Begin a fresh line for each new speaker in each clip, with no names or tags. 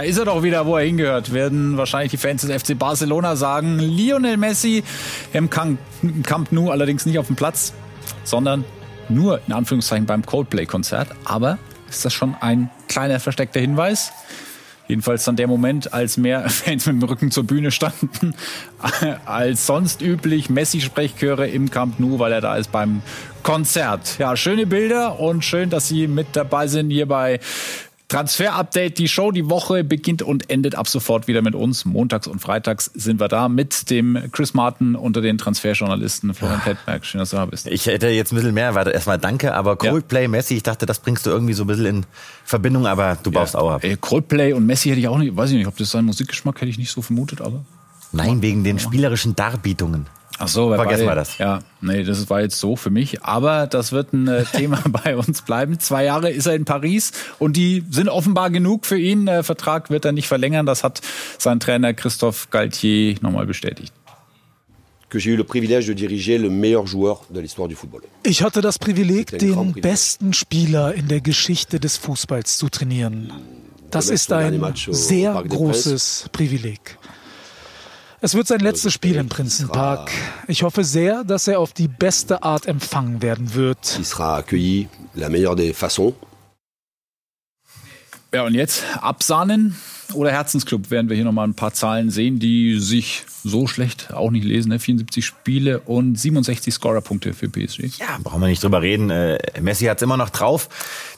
Da ist er doch wieder, wo er hingehört. Werden wahrscheinlich die Fans des FC Barcelona sagen. Lionel Messi im Camp Nou allerdings nicht auf dem Platz, sondern nur in Anführungszeichen beim Coldplay-Konzert. Aber ist das schon ein kleiner versteckter Hinweis? Jedenfalls dann der Moment, als mehr Fans mit dem Rücken zur Bühne standen als sonst üblich. Messi-Sprechchöre im Camp Nou, weil er da ist beim Konzert. Ja, schöne Bilder und schön, dass Sie mit dabei sind hier bei Transfer-Update, die Show, die Woche beginnt und endet ab sofort wieder mit uns. Montags und freitags sind wir da mit dem Chris Martin unter den Transferjournalisten. Florian Pettberg, schön, dass du da bist.
Ich hätte jetzt ein bisschen mehr, warte, erstmal danke, aber Coldplay, ja. Messi, ich dachte, das bringst du irgendwie so ein bisschen in Verbindung, aber du baust ja. auch ab.
Coldplay und Messi hätte ich auch nicht, weiß ich nicht, ob das sein Musikgeschmack hätte ich nicht so vermutet, aber.
Nein, wegen den spielerischen Darbietungen.
Ach so, vergessen wir das. Ja, nee, das war jetzt so für mich. Aber das wird ein äh, Thema bei uns bleiben. Zwei Jahre ist er in Paris und die sind offenbar genug für ihn. Der Vertrag wird er nicht verlängern. Das hat sein Trainer Christophe Galtier nochmal bestätigt.
Ich
hatte das Privileg, den besten Spieler in der Geschichte des Fußballs zu trainieren. Das ist ein sehr großes Privileg. Es wird sein letztes Spiel im Prinzenpark. Ich hoffe sehr, dass er auf die beste Art empfangen werden wird.
Ja, und jetzt absahnen oder Herzensclub werden wir hier nochmal ein paar Zahlen sehen, die sich so schlecht auch nicht lesen. Ne? 74 Spiele und 67 Scorerpunkte für PSG.
Ja, brauchen wir nicht drüber reden. Äh, Messi hat es immer noch drauf.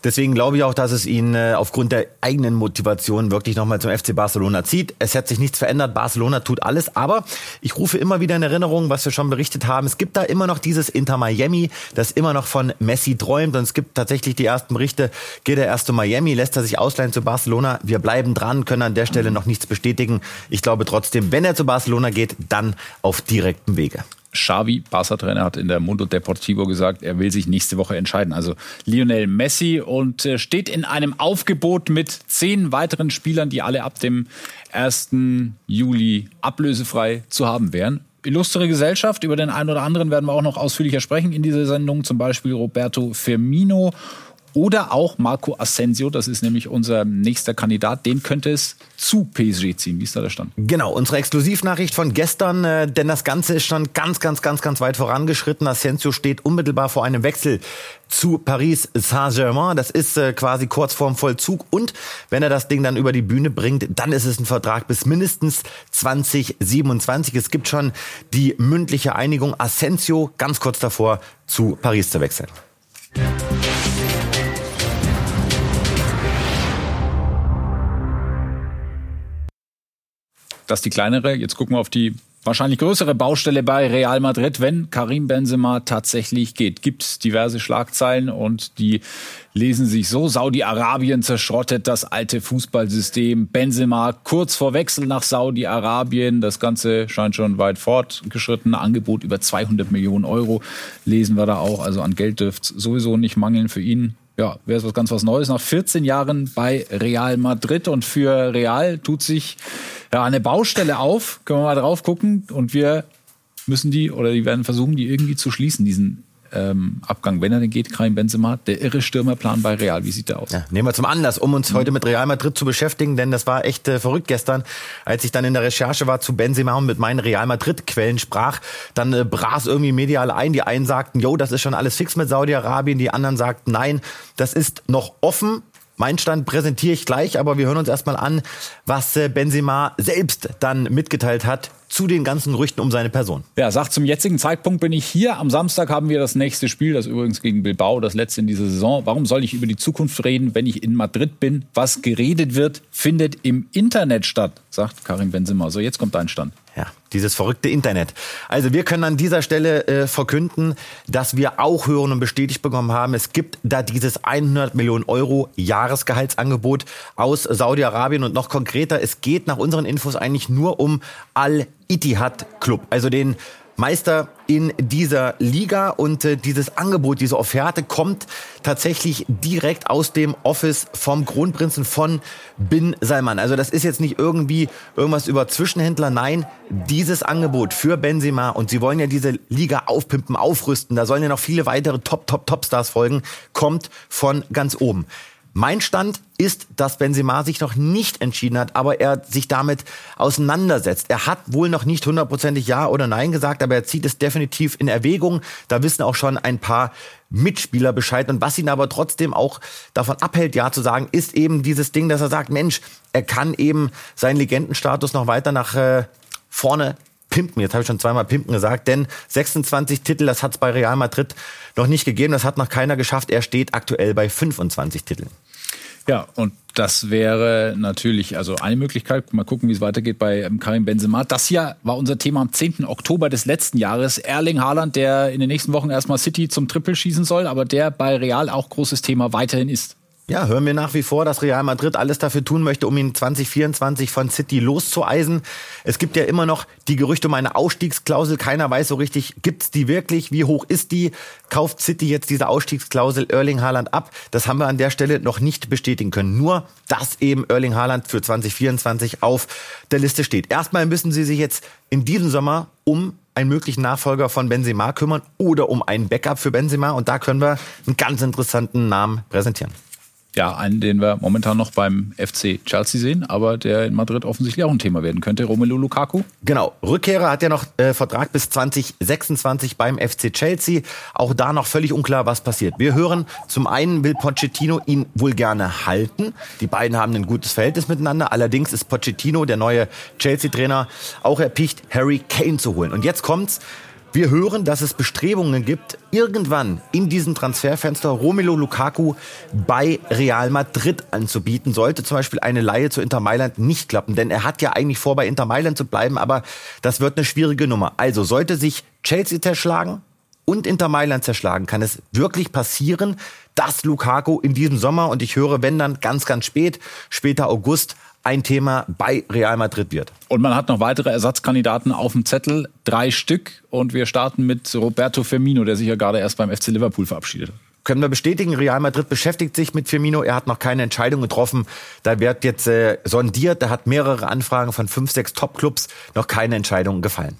Deswegen glaube ich auch, dass es ihn äh, aufgrund der eigenen Motivation wirklich nochmal zum FC Barcelona zieht. Es hat sich nichts verändert. Barcelona tut alles. Aber ich rufe immer wieder in Erinnerung, was wir schon berichtet haben. Es gibt da immer noch dieses Inter Miami, das immer noch von Messi träumt. Und es gibt tatsächlich die ersten Berichte. Geht er erst zu Miami, lässt er sich ausleihen zu Barcelona. Wir bleiben dran, können an der Stelle noch nichts bestätigen. Ich glaube trotzdem, wenn er zu Barcelona geht, dann auf direktem Wege.
Xavi, Barca-Trainer, hat in der Mundo Deportivo gesagt, er will sich nächste Woche entscheiden. Also Lionel Messi und äh, steht in einem Aufgebot mit zehn weiteren Spielern, die alle ab dem 1. Juli ablösefrei zu haben wären. Illustre Gesellschaft, über den einen oder anderen werden wir auch noch ausführlicher sprechen in dieser Sendung, zum Beispiel Roberto Firmino oder auch Marco Asensio, das ist nämlich unser nächster Kandidat, den könnte es zu PSG ziehen. Wie ist da der Stand?
Genau, unsere Exklusivnachricht von gestern, äh, denn das Ganze ist schon ganz, ganz, ganz, ganz weit vorangeschritten. Asensio steht unmittelbar vor einem Wechsel zu Paris Saint-Germain. Das ist äh, quasi kurz vorm Vollzug. Und wenn er das Ding dann über die Bühne bringt, dann ist es ein Vertrag bis mindestens 2027. Es gibt schon die mündliche Einigung. Asensio ganz kurz davor, zu Paris zu wechseln.
Das die kleinere. Jetzt gucken wir auf die wahrscheinlich größere Baustelle bei Real Madrid, wenn Karim Benzema tatsächlich geht. Gibt diverse Schlagzeilen und die lesen sich so. Saudi-Arabien zerschrottet das alte Fußballsystem. Benzema kurz vor Wechsel nach Saudi-Arabien. Das Ganze scheint schon weit fortgeschritten. Angebot über 200 Millionen Euro lesen wir da auch. Also an Geld dürfte sowieso nicht mangeln für ihn ja, wäre es was ganz was Neues. Nach 14 Jahren bei Real Madrid und für Real tut sich ja, eine Baustelle auf. Können wir mal drauf gucken und wir müssen die oder die werden versuchen, die irgendwie zu schließen, diesen ähm, Abgang, wenn er denn geht, Karim Benzema, der irre Stürmerplan bei Real. Wie sieht der aus?
Ja, nehmen wir zum Anlass, um uns heute mit Real Madrid zu beschäftigen, denn das war echt äh, verrückt gestern, als ich dann in der Recherche war zu Benzema und mit meinen Real Madrid Quellen sprach, dann äh, brach irgendwie medial ein. Die einen sagten, jo, das ist schon alles fix mit Saudi-Arabien, die anderen sagten, nein, das ist noch offen. Mein Stand präsentiere ich gleich, aber wir hören uns erstmal an, was äh, Benzema selbst dann mitgeteilt hat zu den ganzen Gerüchten um seine Person.
Ja, sagt zum jetzigen Zeitpunkt bin ich hier. Am Samstag haben wir das nächste Spiel, das übrigens gegen Bilbao, das letzte in dieser Saison. Warum soll ich über die Zukunft reden, wenn ich in Madrid bin? Was geredet wird, findet im Internet statt, sagt Karim Benzema. So, jetzt kommt dein Stand.
Ja, dieses verrückte Internet. Also wir können an dieser Stelle äh, verkünden, dass wir auch hören und bestätigt bekommen haben, es gibt da dieses 100 Millionen Euro Jahresgehaltsangebot aus Saudi-Arabien und noch konkreter, es geht nach unseren Infos eigentlich nur um Al-Ittihad Club, also den Meister in dieser Liga. Und äh, dieses Angebot, diese Offerte kommt tatsächlich direkt aus dem Office vom Kronprinzen von Bin Salman. Also das ist jetzt nicht irgendwie irgendwas über Zwischenhändler, nein, dieses Angebot für Benzema. Und sie wollen ja diese Liga aufpimpen, aufrüsten, da sollen ja noch viele weitere Top, Top, Top Stars folgen, kommt von ganz oben. Mein Stand ist, dass Benzema sich noch nicht entschieden hat, aber er sich damit auseinandersetzt. Er hat wohl noch nicht hundertprozentig Ja oder Nein gesagt, aber er zieht es definitiv in Erwägung. Da wissen auch schon ein paar Mitspieler Bescheid. Und was ihn aber trotzdem auch davon abhält, Ja zu sagen, ist eben dieses Ding, dass er sagt, Mensch, er kann eben seinen Legendenstatus noch weiter nach äh, vorne pimpen. Jetzt habe ich schon zweimal pimpen gesagt, denn 26 Titel, das hat es bei Real Madrid noch nicht gegeben. Das hat noch keiner geschafft. Er steht aktuell bei 25 Titeln.
Ja, und das wäre natürlich also eine Möglichkeit. Mal gucken, wie es weitergeht bei ähm, Karim Benzema. Das hier war unser Thema am 10. Oktober des letzten Jahres. Erling Haaland, der in den nächsten Wochen erstmal City zum Triple schießen soll, aber der bei Real auch großes Thema weiterhin ist.
Ja, hören wir nach wie vor, dass Real Madrid alles dafür tun möchte, um ihn 2024 von City loszueisen. Es gibt ja immer noch die Gerüchte um eine Ausstiegsklausel. Keiner weiß so richtig, gibt's die wirklich? Wie hoch ist die? Kauft City jetzt diese Ausstiegsklausel Erling Haaland ab? Das haben wir an der Stelle noch nicht bestätigen können. Nur, dass eben Erling Haaland für 2024 auf der Liste steht. Erstmal müssen sie sich jetzt in diesem Sommer um einen möglichen Nachfolger von Benzema kümmern oder um ein Backup für Benzema. Und da können wir einen ganz interessanten Namen präsentieren
ja, einen, den wir momentan noch beim FC Chelsea sehen, aber der in Madrid offensichtlich auch ein Thema werden könnte. Romelu Lukaku?
Genau. Rückkehrer hat ja noch äh, Vertrag bis 2026 beim FC Chelsea. Auch da noch völlig unklar, was passiert. Wir hören, zum einen will Pochettino ihn wohl gerne halten. Die beiden haben ein gutes Verhältnis miteinander. Allerdings ist Pochettino, der neue Chelsea-Trainer, auch erpicht, Harry Kane zu holen. Und jetzt kommt's. Wir hören, dass es Bestrebungen gibt, irgendwann in diesem Transferfenster Romelu Lukaku bei Real Madrid anzubieten. Sollte zum Beispiel eine Laie zu Inter Mailand nicht klappen, denn er hat ja eigentlich vor, bei Inter Mailand zu bleiben, aber das wird eine schwierige Nummer. Also sollte sich Chelsea zerschlagen und Inter Mailand zerschlagen, kann es wirklich passieren, dass Lukaku in diesem Sommer, und ich höre, wenn dann ganz, ganz spät, später August, ein Thema bei Real Madrid wird.
Und man hat noch weitere Ersatzkandidaten auf dem Zettel, drei Stück. Und wir starten mit Roberto Firmino, der sich ja gerade erst beim FC Liverpool verabschiedet hat.
Können wir bestätigen, Real Madrid beschäftigt sich mit Firmino. Er hat noch keine Entscheidung getroffen. Da wird jetzt äh, sondiert. Da hat mehrere Anfragen von fünf, sechs Top-Clubs. Noch keine Entscheidung gefallen.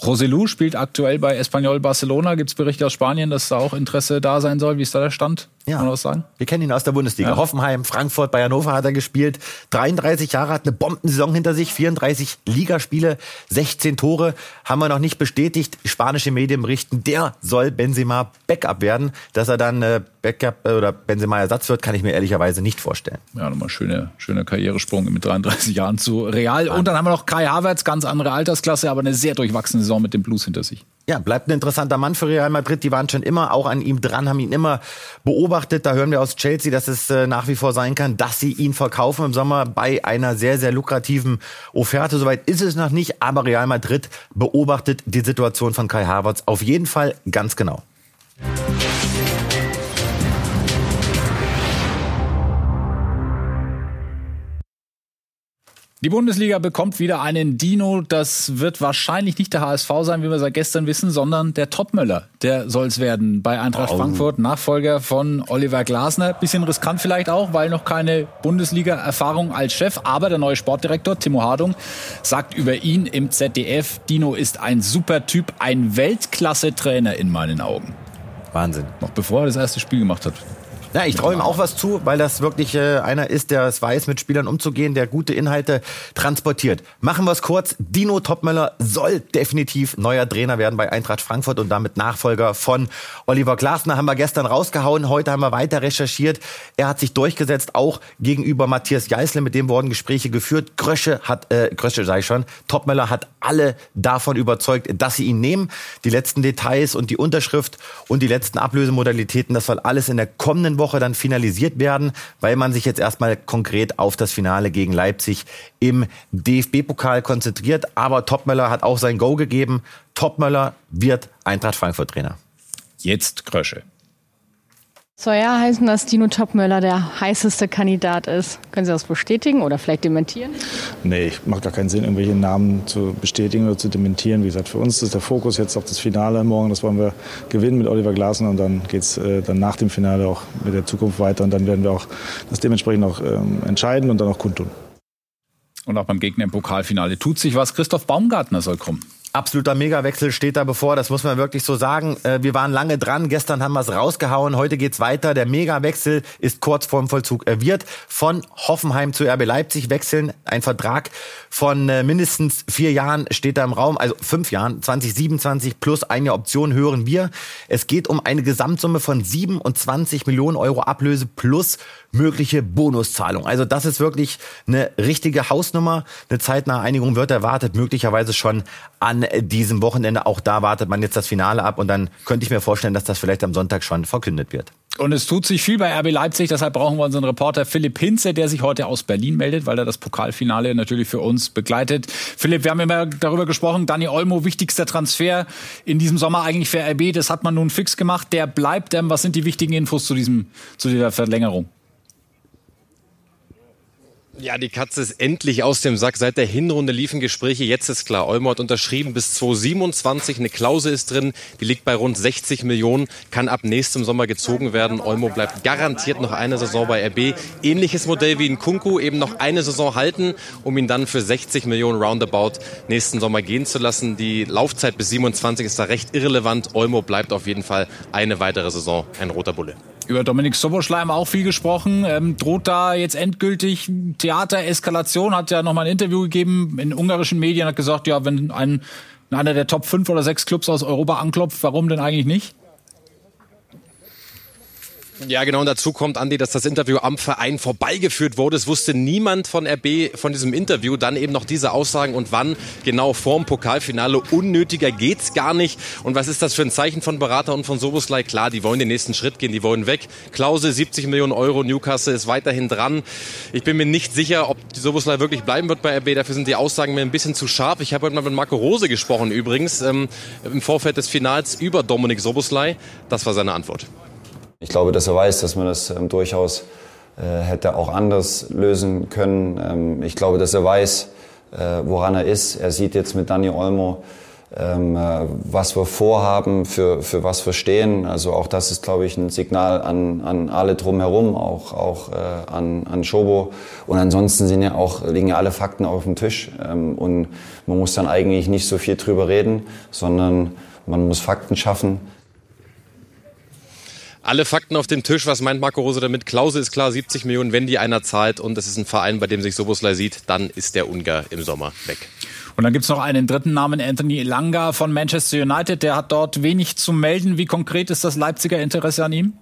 Joselu spielt aktuell bei Espanyol Barcelona. Gibt es Berichte aus Spanien, dass da auch Interesse da sein soll? Wie ist da der Stand?
Ja. Kann man was sagen? Wir kennen ihn aus der Bundesliga. Ja. Hoffenheim, Frankfurt, bei Hannover hat er gespielt. 33 Jahre, hat eine Bombensaison hinter sich, 34 Ligaspiele, 16 Tore. Haben wir noch nicht bestätigt. Spanische Medien berichten, der soll Benzema Backup werden. Dass er dann äh, Backup äh, oder Benzema Ersatz wird, kann ich mir ehrlicherweise nicht vorstellen.
Ja, nochmal schöne, schöner Karrieresprung mit 33 Jahren zu Real. Und dann haben wir noch Kai Havertz, ganz andere Altersklasse, aber eine sehr durchwachsene Saison mit dem Blues hinter sich.
Ja, bleibt ein interessanter Mann für Real Madrid. Die waren schon immer auch an ihm dran, haben ihn immer beobachtet. Da hören wir aus Chelsea, dass es äh, nach wie vor sein kann, dass sie ihn verkaufen im Sommer bei einer sehr, sehr lukrativen Offerte. Soweit ist es noch nicht, aber Real Madrid beobachtet die Situation von Kai Havertz auf jeden Fall ganz genau.
Die Bundesliga bekommt wieder einen Dino. Das wird wahrscheinlich nicht der HSV sein, wie wir seit gestern wissen, sondern der Topmöller. Der soll es werden bei Eintracht oh. Frankfurt, Nachfolger von Oliver Glasner. Bisschen riskant vielleicht auch, weil noch keine Bundesliga-Erfahrung als Chef. Aber der neue Sportdirektor Timo Hardung sagt über ihn im ZDF, Dino ist ein super Typ, ein Weltklasse-Trainer in meinen Augen.
Wahnsinn.
Noch bevor er das erste Spiel gemacht hat.
Ja, ich traue ihm auch was zu, weil das wirklich äh, einer ist, der es weiß, mit Spielern umzugehen, der gute Inhalte transportiert. Machen wir es kurz. Dino Topmöller soll definitiv neuer Trainer werden bei Eintracht Frankfurt und damit Nachfolger von Oliver Glasner. Haben wir gestern rausgehauen, heute haben wir weiter recherchiert. Er hat sich durchgesetzt, auch gegenüber Matthias Jeißle, mit dem wurden Gespräche geführt. Grösche hat, äh, Grösche sei schon, Topmöller hat alle davon überzeugt, dass sie ihn nehmen. Die letzten Details und die Unterschrift und die letzten Ablösemodalitäten, das soll alles in der kommenden Woche Woche dann finalisiert werden, weil man sich jetzt erstmal konkret auf das Finale gegen Leipzig im DFB-Pokal konzentriert. Aber Topmöller hat auch sein Go gegeben. Topmöller wird Eintracht Frankfurt Trainer.
Jetzt Krösche.
Soll ja heißen, dass Dino Topmöller der heißeste Kandidat ist. Können Sie das bestätigen oder vielleicht dementieren?
Nee, macht gar keinen Sinn, irgendwelche Namen zu bestätigen oder zu dementieren. Wie gesagt, für uns ist der Fokus jetzt auf das Finale morgen. Das wollen wir gewinnen mit Oliver Glasner und dann geht es äh, dann nach dem Finale auch mit der Zukunft weiter. Und dann werden wir auch das dementsprechend auch ähm, entscheiden und dann auch kundtun.
Und auch beim Gegner im Pokalfinale tut sich was. Christoph Baumgartner soll kommen.
Absoluter Megawechsel steht da bevor, das muss man wirklich so sagen. Äh, wir waren lange dran, gestern haben wir es rausgehauen, heute geht's weiter. Der Megawechsel ist kurz vorm Vollzug. Er wird von Hoffenheim zu RB Leipzig wechseln. Ein Vertrag von äh, mindestens vier Jahren steht da im Raum, also fünf Jahren, 2027 plus eine Option hören wir. Es geht um eine Gesamtsumme von 27 Millionen Euro Ablöse plus mögliche Bonuszahlung. Also das ist wirklich eine richtige Hausnummer. Eine zeitnahe Einigung wird erwartet, möglicherweise schon an diesem Wochenende. Auch da wartet man jetzt das Finale ab und dann könnte ich mir vorstellen, dass das vielleicht am Sonntag schon verkündet wird.
Und es tut sich viel bei RB Leipzig, deshalb brauchen wir unseren Reporter Philipp Hinze, der sich heute aus Berlin meldet, weil er das Pokalfinale natürlich für uns begleitet. Philipp, wir haben immer darüber gesprochen, Dani Olmo, wichtigster Transfer in diesem Sommer eigentlich für RB, das hat man nun fix gemacht, der bleibt. Ähm, was sind die wichtigen Infos zu, diesem, zu dieser Verlängerung?
Ja, die Katze ist endlich aus dem Sack. Seit der Hinrunde liefen Gespräche. Jetzt ist klar, Olmo hat unterschrieben bis 2027. Eine Klausel ist drin, die liegt bei rund 60 Millionen, kann ab nächstem Sommer gezogen werden. Olmo bleibt garantiert noch eine Saison bei RB. Ähnliches Modell wie in Kunku, eben noch eine Saison halten, um ihn dann für 60 Millionen roundabout nächsten Sommer gehen zu lassen. Die Laufzeit bis 27 ist da recht irrelevant. Olmo bleibt auf jeden Fall eine weitere Saison ein roter Bulle.
Über Dominik Soboschlei haben wir auch viel gesprochen. Ähm, droht da jetzt endgültig Theatereskalation? Hat ja nochmal ein Interview gegeben in ungarischen Medien, hat gesagt, ja, wenn ein, einer der Top 5 oder 6 Clubs aus Europa anklopft, warum denn eigentlich nicht?
Ja, genau. Und dazu kommt, Andi, dass das Interview am Verein vorbeigeführt wurde. Es wusste niemand von RB von diesem Interview. Dann eben noch diese Aussagen und wann genau vorm Pokalfinale. Unnötiger geht's gar nicht. Und was ist das für ein Zeichen von Berater und von Soboslai? Klar, die wollen den nächsten Schritt gehen. Die wollen weg. Klausel 70 Millionen Euro. Newcastle ist weiterhin dran. Ich bin mir nicht sicher, ob Soboslai wirklich bleiben wird bei RB. Dafür sind die Aussagen mir ein bisschen zu scharf. Ich habe heute mal mit Marco Rose gesprochen übrigens ähm, im Vorfeld des Finals über Dominik Soboslai. Das war seine Antwort.
Ich glaube, dass er weiß, dass man das ähm, durchaus äh, hätte auch anders lösen können. Ähm, ich glaube, dass er weiß, äh, woran er ist. Er sieht jetzt mit Dani Olmo, ähm, äh, was wir vorhaben, für, für was wir stehen. Also auch das ist, glaube ich, ein Signal an, an alle drumherum, auch, auch äh, an, an Schobo. Und ansonsten sind ja auch, liegen ja alle Fakten auf dem Tisch. Ähm, und man muss dann eigentlich nicht so viel drüber reden, sondern man muss Fakten schaffen
alle Fakten auf dem Tisch. Was meint Marco Rose damit? Klausel ist klar, 70 Millionen, wenn die einer zahlt und es ist ein Verein, bei dem sich Soboslai sieht, dann ist der Ungar im Sommer weg.
Und dann gibt's noch einen dritten Namen, Anthony Elanga von Manchester United. Der hat dort wenig zu melden. Wie konkret ist das Leipziger Interesse an ihm?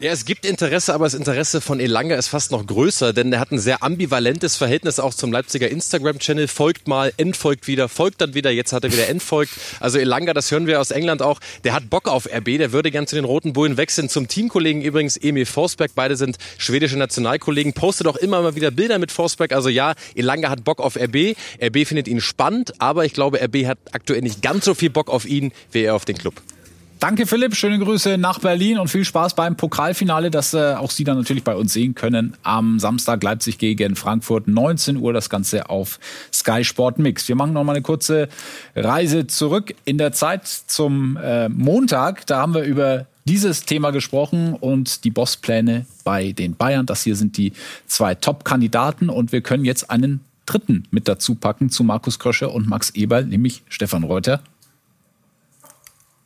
Ja, es gibt Interesse, aber das Interesse von Elanga ist fast noch größer, denn er hat ein sehr ambivalentes Verhältnis auch zum Leipziger Instagram-Channel. Folgt mal, entfolgt wieder, folgt dann wieder, jetzt hat er wieder entfolgt. Also Elanga, das hören wir aus England auch, der hat Bock auf RB, der würde gern zu den Roten Bullen wechseln. Zum Teamkollegen übrigens Emil Forsberg, beide sind schwedische Nationalkollegen, postet auch immer mal wieder Bilder mit Forsberg. Also ja, Elanga hat Bock auf RB, RB findet ihn spannend, aber ich glaube, RB hat aktuell nicht ganz so viel Bock auf ihn, wie er auf den Club.
Danke Philipp, schöne Grüße nach Berlin und viel Spaß beim Pokalfinale, das äh, auch Sie dann natürlich bei uns sehen können. Am Samstag Leipzig gegen Frankfurt, 19 Uhr das Ganze auf Sky Sport Mix. Wir machen noch mal eine kurze Reise zurück in der Zeit zum äh, Montag. Da haben wir über dieses Thema gesprochen und die Bosspläne bei den Bayern. Das hier sind die zwei Top-Kandidaten und wir können jetzt einen dritten mit dazu packen zu Markus Krösche und Max Eberl, nämlich Stefan Reuter.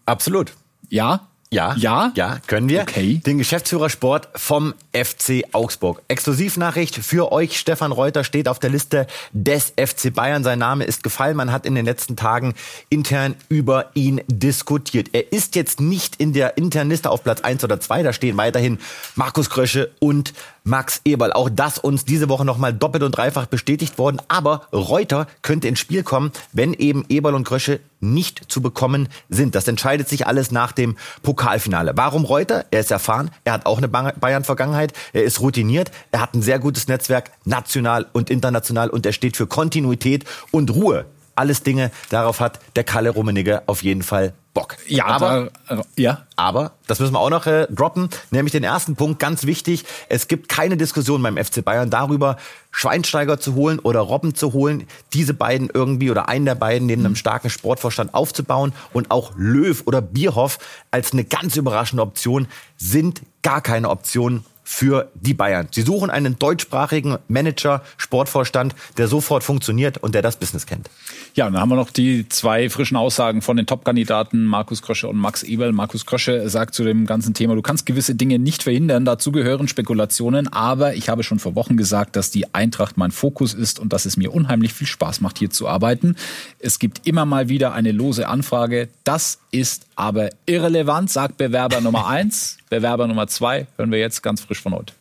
Absolut.
Ja?
Ja,
ja,
ja, können wir.
Okay.
Den Geschäftsführer Sport vom FC Augsburg. Exklusivnachricht für euch. Stefan Reuter steht auf der Liste des FC Bayern. Sein Name ist gefallen. Man hat in den letzten Tagen intern über ihn diskutiert. Er ist jetzt nicht in der internen Liste auf Platz 1 oder 2. Da stehen weiterhin Markus Krösche und Max Eberl. Auch das uns diese Woche nochmal doppelt und dreifach bestätigt worden. Aber Reuter könnte ins Spiel kommen, wenn eben Eberl und Krösche nicht zu bekommen sind. Das entscheidet sich alles nach dem Pokalfinale. Warum Reuter? Er ist erfahren, er hat auch eine Bayern-Vergangenheit, er ist routiniert, er hat ein sehr gutes Netzwerk, national und international und er steht für Kontinuität und Ruhe. Alles Dinge, darauf hat der Kalle Rummenigge auf jeden Fall Bock.
Ja, aber, da, äh, ja.
aber das müssen wir auch noch äh, droppen, nämlich den ersten Punkt, ganz wichtig. Es gibt keine Diskussion beim FC Bayern darüber, Schweinsteiger zu holen oder Robben zu holen, diese beiden irgendwie oder einen der beiden neben einem starken Sportvorstand aufzubauen und auch Löw oder Bierhoff als eine ganz überraschende Option sind gar keine Optionen für die Bayern. Sie suchen einen deutschsprachigen Manager, Sportvorstand, der sofort funktioniert und der das Business kennt.
Ja, dann haben wir noch die zwei frischen Aussagen von den Top-Kandidaten Markus Krösche und Max Eberl. Markus Krösche sagt zu dem ganzen Thema, du kannst gewisse Dinge nicht verhindern, dazu gehören Spekulationen, aber ich habe schon vor Wochen gesagt, dass die Eintracht mein Fokus ist und dass es mir unheimlich viel Spaß macht, hier zu arbeiten. Es gibt immer mal wieder eine lose Anfrage. Das ist aber irrelevant, sagt Bewerber Nummer eins. Bewerber Nummer zwei hören wir jetzt ganz frisch von heute.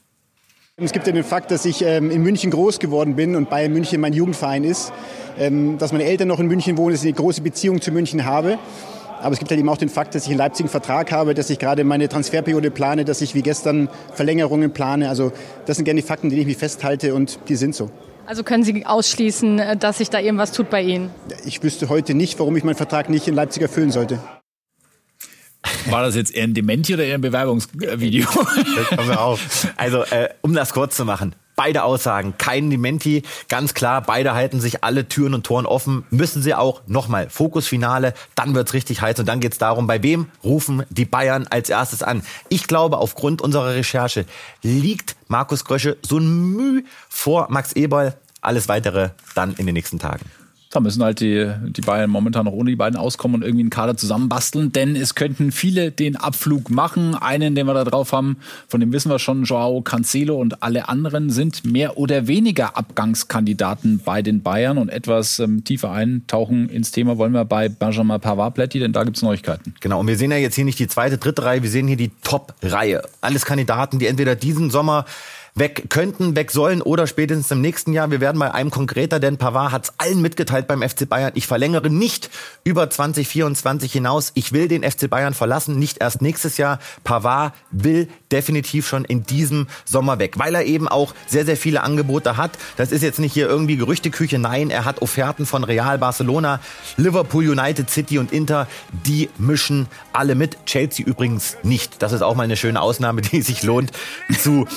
Es gibt ja den Fakt, dass ich ähm, in München groß geworden bin und Bayern München mein Jugendverein ist. Ähm, dass meine Eltern noch in München wohnen, dass ich eine große Beziehung zu München habe. Aber es gibt halt eben auch den Fakt, dass ich in Leipzig einen Vertrag habe, dass ich gerade meine Transferperiode plane, dass ich wie gestern Verlängerungen plane. Also das sind gerne die Fakten, die ich mich festhalte und die sind so.
Also können Sie ausschließen, äh, dass sich da irgendwas tut bei Ihnen?
Ich wüsste heute nicht, warum ich meinen Vertrag nicht in Leipzig erfüllen sollte.
War das jetzt eher ein Dementi oder eher ein Bewerbungsvideo?
Pass auf. Also, äh, um das kurz zu machen. Beide Aussagen, kein Dementi, ganz klar, beide halten sich alle Türen und Toren offen, müssen sie auch. Nochmal, Fokusfinale, dann wird's richtig heiß und dann geht's darum, bei wem rufen die Bayern als erstes an. Ich glaube, aufgrund unserer Recherche liegt Markus Grösche so ein Müh vor Max Eberl. Alles weitere dann in den nächsten Tagen.
Da müssen halt die, die Bayern momentan noch ohne die beiden auskommen und irgendwie einen Kader zusammenbasteln, denn es könnten viele den Abflug machen. Einen, den wir da drauf haben, von dem wissen wir schon, Joao Cancelo und alle anderen sind mehr oder weniger Abgangskandidaten bei den Bayern und etwas ähm, tiefer eintauchen ins Thema wollen wir bei Benjamin Pavard-Plätti, denn da gibt's Neuigkeiten.
Genau, und wir sehen ja jetzt hier nicht die zweite, dritte Reihe, wir sehen hier die Top-Reihe. Alles Kandidaten, die entweder diesen Sommer weg könnten, weg sollen oder spätestens im nächsten Jahr. Wir werden bei einem konkreter, denn Pavard hat es allen mitgeteilt beim FC Bayern. Ich verlängere nicht über 2024 hinaus. Ich will den FC Bayern verlassen, nicht erst nächstes Jahr. Pavard will definitiv schon in diesem Sommer weg, weil er eben auch sehr, sehr viele Angebote hat. Das ist jetzt nicht hier irgendwie Gerüchteküche. Nein, er hat Offerten von Real, Barcelona, Liverpool, United City und Inter. Die mischen alle mit. Chelsea übrigens nicht. Das ist auch mal eine schöne Ausnahme, die sich lohnt zu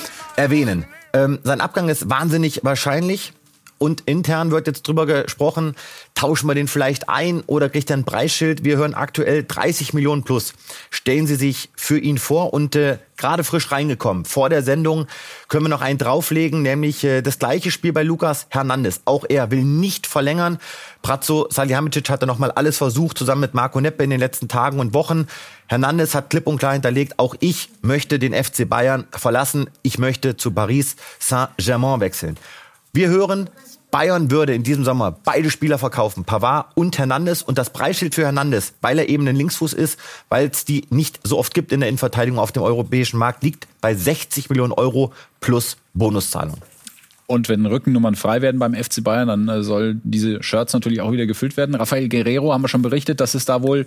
erwähnen. Ähm, sein Abgang ist wahnsinnig wahrscheinlich. Und intern wird jetzt drüber gesprochen, tauschen wir den vielleicht ein oder kriegt er ein Preisschild? Wir hören aktuell 30 Millionen plus. Stellen Sie sich für ihn vor und äh, gerade frisch reingekommen. Vor der Sendung können wir noch einen drauflegen, nämlich äh, das gleiche Spiel bei Lukas Hernandez. Auch er will nicht verlängern. Pratzo Salihamidzic hatte nochmal alles versucht, zusammen mit Marco Neppe in den letzten Tagen und Wochen. Hernandez hat klipp und klar hinterlegt, auch ich möchte den FC Bayern verlassen. Ich möchte zu Paris Saint-Germain wechseln. Wir hören, Bayern würde in diesem Sommer beide Spieler verkaufen, Pavard und Hernandez. Und das Preisschild für Hernandez, weil er eben ein Linksfuß ist, weil es die nicht so oft gibt in der Innenverteidigung auf dem europäischen Markt, liegt bei 60 Millionen Euro plus Bonuszahlung.
Und wenn Rückennummern frei werden beim FC Bayern, dann äh, soll diese Shirts natürlich auch wieder gefüllt werden. Rafael Guerrero haben wir schon berichtet, dass es da wohl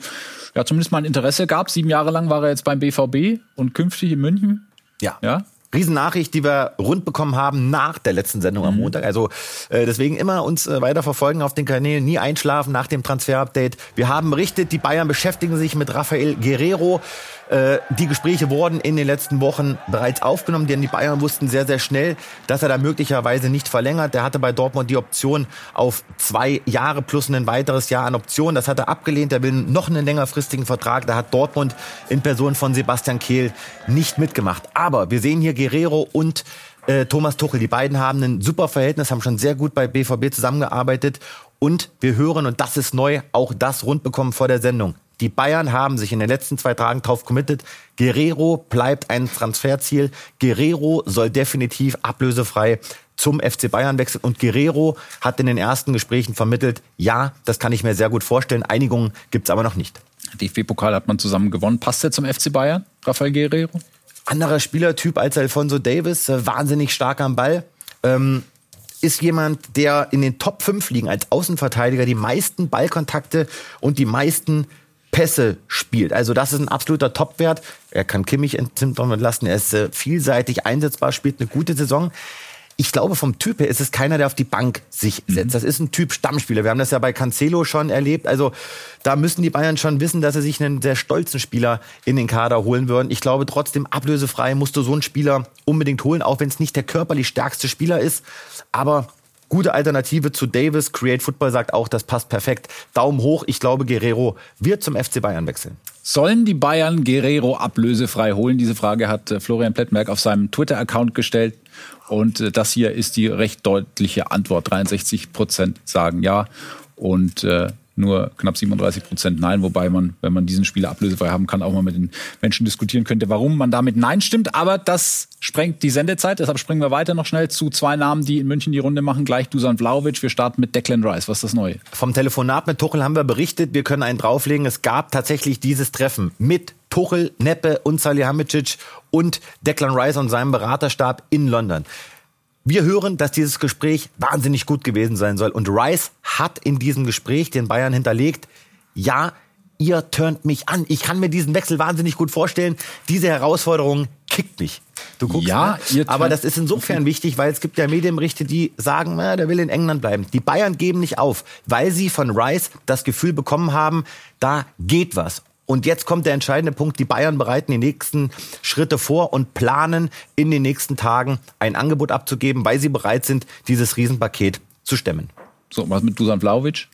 ja zumindest mal ein Interesse gab. Sieben Jahre lang war er jetzt beim BVB und künftig in München.
Ja. Ja. Riesennachricht, die wir rund bekommen haben nach der letzten Sendung am mhm. Montag. Also äh, deswegen immer uns äh, weiter verfolgen auf den Kanälen, nie einschlafen nach dem Transferupdate. Wir haben berichtet, die Bayern beschäftigen sich mit Rafael Guerrero. Äh, die Gespräche wurden in den letzten Wochen bereits aufgenommen, denn die Bayern wussten sehr, sehr schnell, dass er da möglicherweise nicht verlängert. Der hatte bei Dortmund die Option auf zwei Jahre plus ein weiteres Jahr an Option. Das hat er abgelehnt. Er will noch einen längerfristigen Vertrag. Da hat Dortmund in Person von Sebastian Kehl nicht mitgemacht. Aber wir sehen hier Guerrero und äh, Thomas Tuchel. Die beiden haben ein super Verhältnis, haben schon sehr gut bei BVB zusammengearbeitet. Und wir hören, und das ist neu, auch das rund bekommen vor der Sendung. Die Bayern haben sich in den letzten zwei Tagen darauf committed. Guerrero bleibt ein Transferziel. Guerrero soll definitiv ablösefrei zum FC Bayern wechseln. Und Guerrero hat in den ersten Gesprächen vermittelt, ja, das kann ich mir sehr gut vorstellen. Einigungen gibt es aber noch nicht.
DFB-Pokal hat man zusammen gewonnen. Passt er zum FC Bayern, Rafael Guerrero?
Anderer Spielertyp als Alfonso Davis, äh, wahnsinnig stark am Ball. Ähm, ist jemand, der in den Top 5 liegen als Außenverteidiger die meisten Ballkontakte und die meisten Pässe spielt. Also das ist ein absoluter Topwert. Er kann Kimmich entzünden lassen. Er ist äh, vielseitig einsetzbar, spielt eine gute Saison ich glaube, vom Typ her ist es keiner, der auf die Bank sich setzt. Mhm. Das ist ein Typ Stammspieler. Wir haben das ja bei Cancelo schon erlebt. Also da müssen die Bayern schon wissen, dass sie sich einen sehr stolzen Spieler in den Kader holen würden. Ich glaube trotzdem, ablösefrei musst du so einen Spieler unbedingt holen, auch wenn es nicht der körperlich stärkste Spieler ist. Aber gute Alternative zu Davis. Create Football sagt auch, das passt perfekt. Daumen hoch. Ich glaube, Guerrero wird zum FC Bayern wechseln.
Sollen die Bayern Guerrero ablösefrei holen? Diese Frage hat äh, Florian Plettmerk auf seinem Twitter-Account gestellt. Und äh, das hier ist die recht deutliche Antwort. 63 Prozent sagen ja und äh, nur knapp 37 Prozent Nein, wobei man, wenn man diesen Spieler ablösefrei haben kann, auch mal mit den Menschen diskutieren könnte, warum man damit Nein stimmt. Aber das sprengt die Sendezeit, deshalb springen wir weiter noch schnell zu zwei Namen, die in München die Runde machen. Gleich Dusan Vlaovic. Wir starten mit Declan Rice. Was ist das Neue?
Vom Telefonat mit Tuchel haben wir berichtet, wir können einen drauflegen. Es gab tatsächlich dieses Treffen mit Tuchel, Neppe und Salihamidzic und Declan Rice und seinem Beraterstab in London. Wir hören, dass dieses Gespräch wahnsinnig gut gewesen sein soll. Und Rice hat in diesem Gespräch den Bayern hinterlegt, ja, ihr turnt mich an. Ich kann mir diesen Wechsel wahnsinnig gut vorstellen. Diese Herausforderung kickt mich. Du guckst,
ja,
ne? aber das ist insofern wichtig, weil es gibt ja Medienberichte, die sagen, na, der will in England bleiben. Die Bayern geben nicht auf, weil sie von Rice das Gefühl bekommen haben, da geht was. Und jetzt kommt der entscheidende Punkt. Die Bayern bereiten die nächsten Schritte vor und planen in den nächsten Tagen ein Angebot abzugeben, weil sie bereit sind, dieses Riesenpaket zu stemmen.
So, was mit Dusan Vlaovic?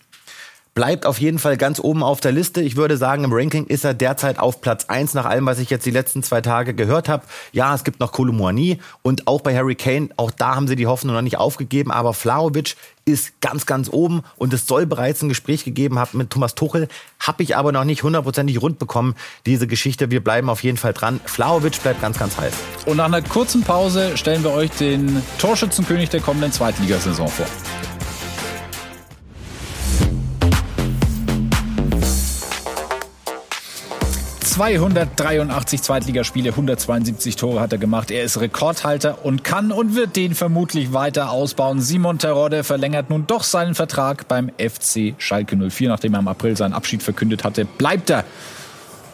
Bleibt auf jeden Fall ganz oben auf der Liste. Ich würde sagen, im Ranking ist er derzeit auf Platz eins nach allem, was ich jetzt die letzten zwei Tage gehört habe. Ja, es gibt noch Kolumuani und auch bei Harry Kane, auch da haben sie die Hoffnung noch nicht aufgegeben, aber Flaovic ist ganz, ganz oben und es soll bereits ein Gespräch gegeben haben mit Thomas Tuchel. Habe ich aber noch nicht hundertprozentig rund bekommen, diese Geschichte. Wir bleiben auf jeden Fall dran. Flaovic bleibt ganz, ganz heiß.
Und nach einer kurzen Pause stellen wir euch den Torschützenkönig der kommenden Zweitligasaison vor. 283 Zweitligaspiele, 172 Tore hat er gemacht. Er ist Rekordhalter und kann und wird den vermutlich weiter ausbauen. Simon Terodde verlängert nun doch seinen Vertrag beim FC Schalke 04, nachdem er im April seinen Abschied verkündet hatte. Bleibt er.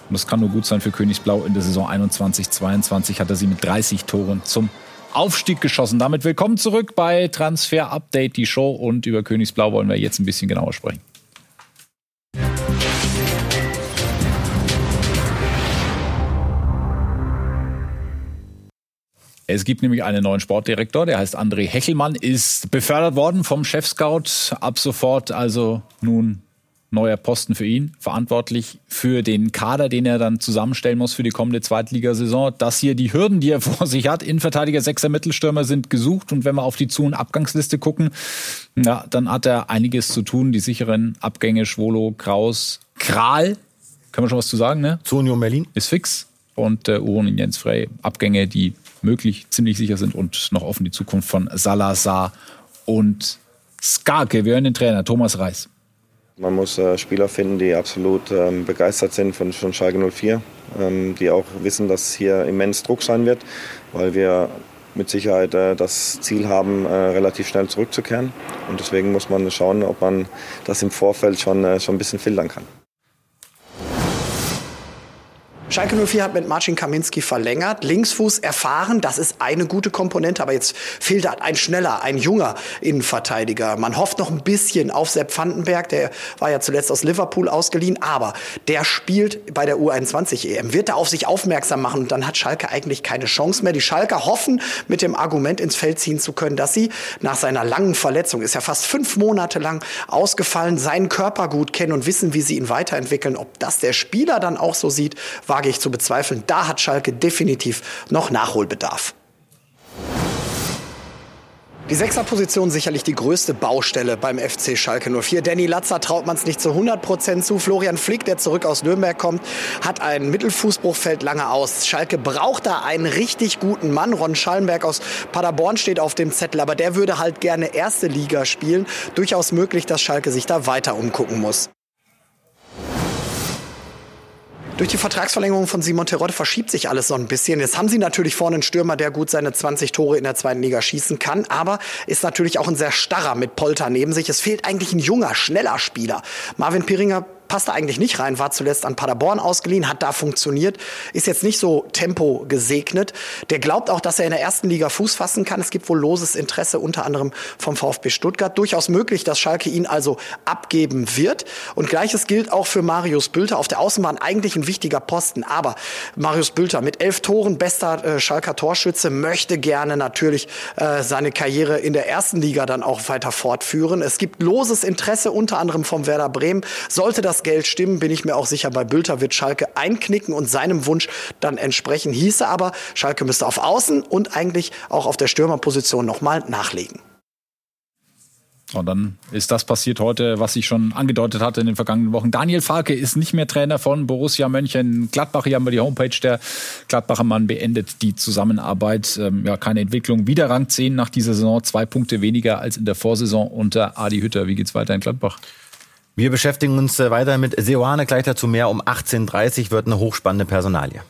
Und das kann nur gut sein für Königsblau. In der Saison 21-22 hat er sie mit 30 Toren zum Aufstieg geschossen. Damit willkommen zurück bei Transfer Update, die Show. Und über Königsblau wollen wir jetzt ein bisschen genauer sprechen. Es gibt nämlich einen neuen Sportdirektor, der heißt André Hechelmann, ist befördert worden vom Chef-Scout. Ab sofort also nun neuer Posten für ihn, verantwortlich für den Kader, den er dann zusammenstellen muss für die kommende Zweitligasaison. Das hier die Hürden, die er vor sich hat. Innenverteidiger, Sechser, Mittelstürmer sind gesucht. Und wenn wir auf die Zu- und Abgangsliste gucken, ja, dann hat er einiges zu tun. Die sicheren Abgänge, Schwolo, Kraus, Kral, können wir schon was zu sagen, ne?
Zu Union Berlin.
Ist fix. Und äh, Uron Jens Frey, Abgänge, die möglich, ziemlich sicher sind und noch offen die Zukunft von Salazar und Skarke. Wir hören den Trainer Thomas Reis.
Man muss äh, Spieler finden, die absolut ähm, begeistert sind von, von Schalke 04, ähm, die auch wissen, dass hier immens Druck sein wird, weil wir mit Sicherheit äh, das Ziel haben, äh, relativ schnell zurückzukehren. Und deswegen muss man schauen, ob man das im Vorfeld schon, äh, schon ein bisschen filtern kann.
Schalke 04 hat mit Marcin Kaminski verlängert. Linksfuß erfahren, das ist eine gute Komponente, aber jetzt fehlt da ein schneller, ein junger Innenverteidiger. Man hofft noch ein bisschen auf Sepp Vandenberg, der war ja zuletzt aus Liverpool ausgeliehen, aber der spielt bei der U21 EM, wird da auf sich aufmerksam machen und dann hat Schalke eigentlich keine Chance mehr. Die Schalker hoffen, mit dem Argument ins Feld ziehen zu können, dass sie nach seiner langen Verletzung, ist ja fast fünf Monate lang ausgefallen, seinen Körper gut kennen und wissen, wie sie ihn weiterentwickeln. Ob das der Spieler dann auch so sieht, wage ich zu bezweifeln. Da hat Schalke definitiv noch Nachholbedarf. Die Sechserposition sicherlich die größte Baustelle beim FC Schalke 04. Danny Latzer traut man es nicht zu 100 Prozent zu. Florian Flick, der zurück aus Nürnberg kommt, hat einen Mittelfußbruch, fällt lange aus. Schalke braucht da einen richtig guten Mann. Ron Schallenberg aus Paderborn steht auf dem Zettel, aber der würde halt gerne erste Liga spielen. Durchaus möglich, dass Schalke sich da weiter umgucken muss. Durch die Vertragsverlängerung von Simon Terodde verschiebt sich alles so ein bisschen. Jetzt haben sie natürlich vorne einen Stürmer, der gut seine 20 Tore in der zweiten Liga schießen kann, aber ist natürlich auch ein sehr starrer mit Polter neben sich. Es fehlt eigentlich ein junger, schneller Spieler. Marvin Piringer passte eigentlich nicht rein, war zuletzt an Paderborn ausgeliehen, hat da funktioniert, ist jetzt nicht so Tempo gesegnet. Der glaubt auch, dass er in der ersten Liga Fuß fassen kann. Es gibt wohl loses Interesse unter anderem vom VfB Stuttgart. Durchaus möglich, dass Schalke ihn also abgeben wird. Und gleiches gilt auch für Marius Bülter. Auf der Außenbahn eigentlich ein wichtiger Posten. Aber Marius Bülter mit elf Toren, bester äh, Schalker Torschütze, möchte gerne natürlich äh, seine Karriere in der ersten Liga dann auch weiter fortführen. Es gibt loses Interesse unter anderem vom Werder Bremen. Sollte das das Geld stimmen, bin ich mir auch sicher, bei Bülter wird Schalke einknicken und seinem Wunsch dann entsprechen. Hieße aber, Schalke müsste auf Außen und eigentlich auch auf der Stürmerposition nochmal nachlegen.
Und dann ist das passiert heute, was ich schon angedeutet hatte in den vergangenen Wochen. Daniel Farke ist nicht mehr Trainer von Borussia Mönchengladbach. Hier haben wir die Homepage. Der Gladbacher Mann beendet die Zusammenarbeit. Ähm, ja, keine Entwicklung. Wieder Rang 10 nach dieser Saison. Zwei Punkte weniger als in der Vorsaison unter Adi Hütter. Wie geht's weiter in Gladbach?
Wir beschäftigen uns äh, weiter mit Seoane. Gleich dazu mehr. Um 18.30 Uhr wird eine hochspannende Personalie.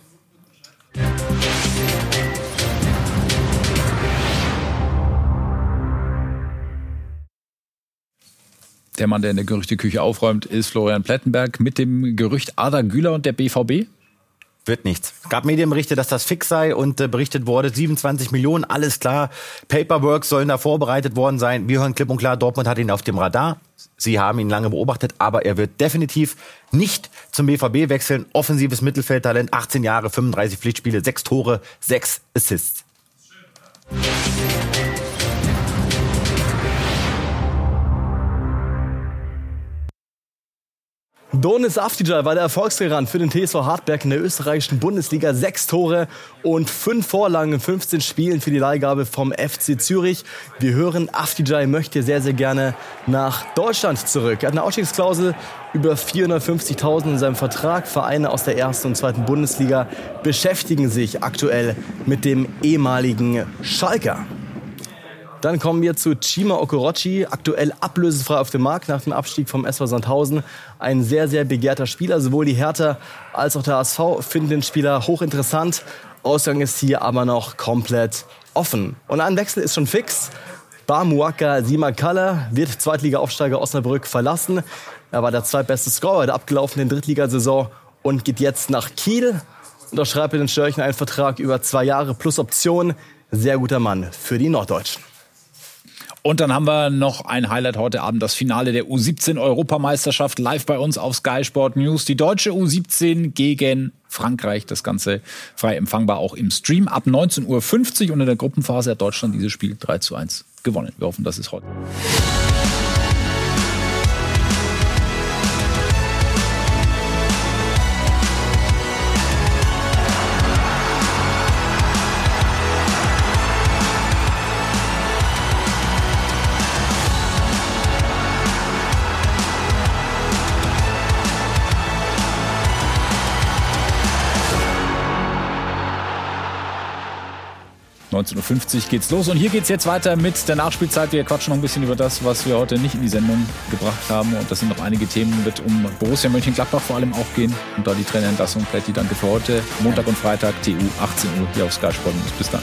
Der Mann, der in der Gerüchteküche aufräumt, ist Florian Plettenberg mit dem Gerücht Ada Güler und der BVB.
Wird nichts. Gab Medienberichte, dass das fix sei und äh, berichtet wurde, 27 Millionen, alles klar. Paperwork sollen da vorbereitet worden sein. Wir hören klipp und klar, Dortmund hat ihn auf dem Radar. Sie haben ihn lange beobachtet, aber er wird definitiv nicht zum BVB wechseln. Offensives Mittelfeldtalent, 18 Jahre, 35 Pflichtspiele, 6 Tore, 6 Assists.
Donis Afdijay war der Erfolgsgarant für den TSV Hartberg in der österreichischen Bundesliga. Sechs Tore und fünf Vorlagen in 15 Spielen für die Leihgabe vom FC Zürich. Wir hören, Afdijay möchte sehr, sehr gerne nach Deutschland zurück. Er hat eine Ausstiegsklausel über 450.000 in seinem Vertrag. Vereine aus der ersten und zweiten Bundesliga beschäftigen sich aktuell mit dem ehemaligen Schalker. Dann kommen wir zu Chima Okorochi, aktuell ablösefrei auf dem Markt nach dem Abstieg vom SV Sandhausen. Ein sehr, sehr begehrter Spieler. Sowohl die Hertha als auch der ASV finden den Spieler hochinteressant. Ausgang ist hier aber noch komplett offen. Und ein Wechsel ist schon fix. Bamuaka Simakala wird Zweitliga-Aufsteiger Osnabrück verlassen. Er war der zweitbeste Scorer der abgelaufenen Drittligasaison und geht jetzt nach Kiel. Unterschreibt mit den Störchen einen Vertrag über zwei Jahre plus Option. Sehr guter Mann für die Norddeutschen.
Und dann haben wir noch ein Highlight heute Abend, das Finale der U17 Europameisterschaft live bei uns auf Sky Sport News. Die deutsche U17 gegen Frankreich. Das Ganze frei empfangbar auch im Stream ab 19.50 Uhr. Und in der Gruppenphase hat Deutschland dieses Spiel 3 zu 1 gewonnen. Wir hoffen, das ist heute. 19.50 Uhr geht's los. Und hier geht's jetzt weiter mit der Nachspielzeit. Wir quatschen noch ein bisschen über das, was wir heute nicht in die Sendung gebracht haben. Und das sind noch einige Themen, wird um Borussia Mönchengladbach vor allem auch gehen. Und da die Trainerentlassung, Plätti, danke für heute. Montag und Freitag, TU, 18 Uhr hier auf Sky Sport. Bis dann.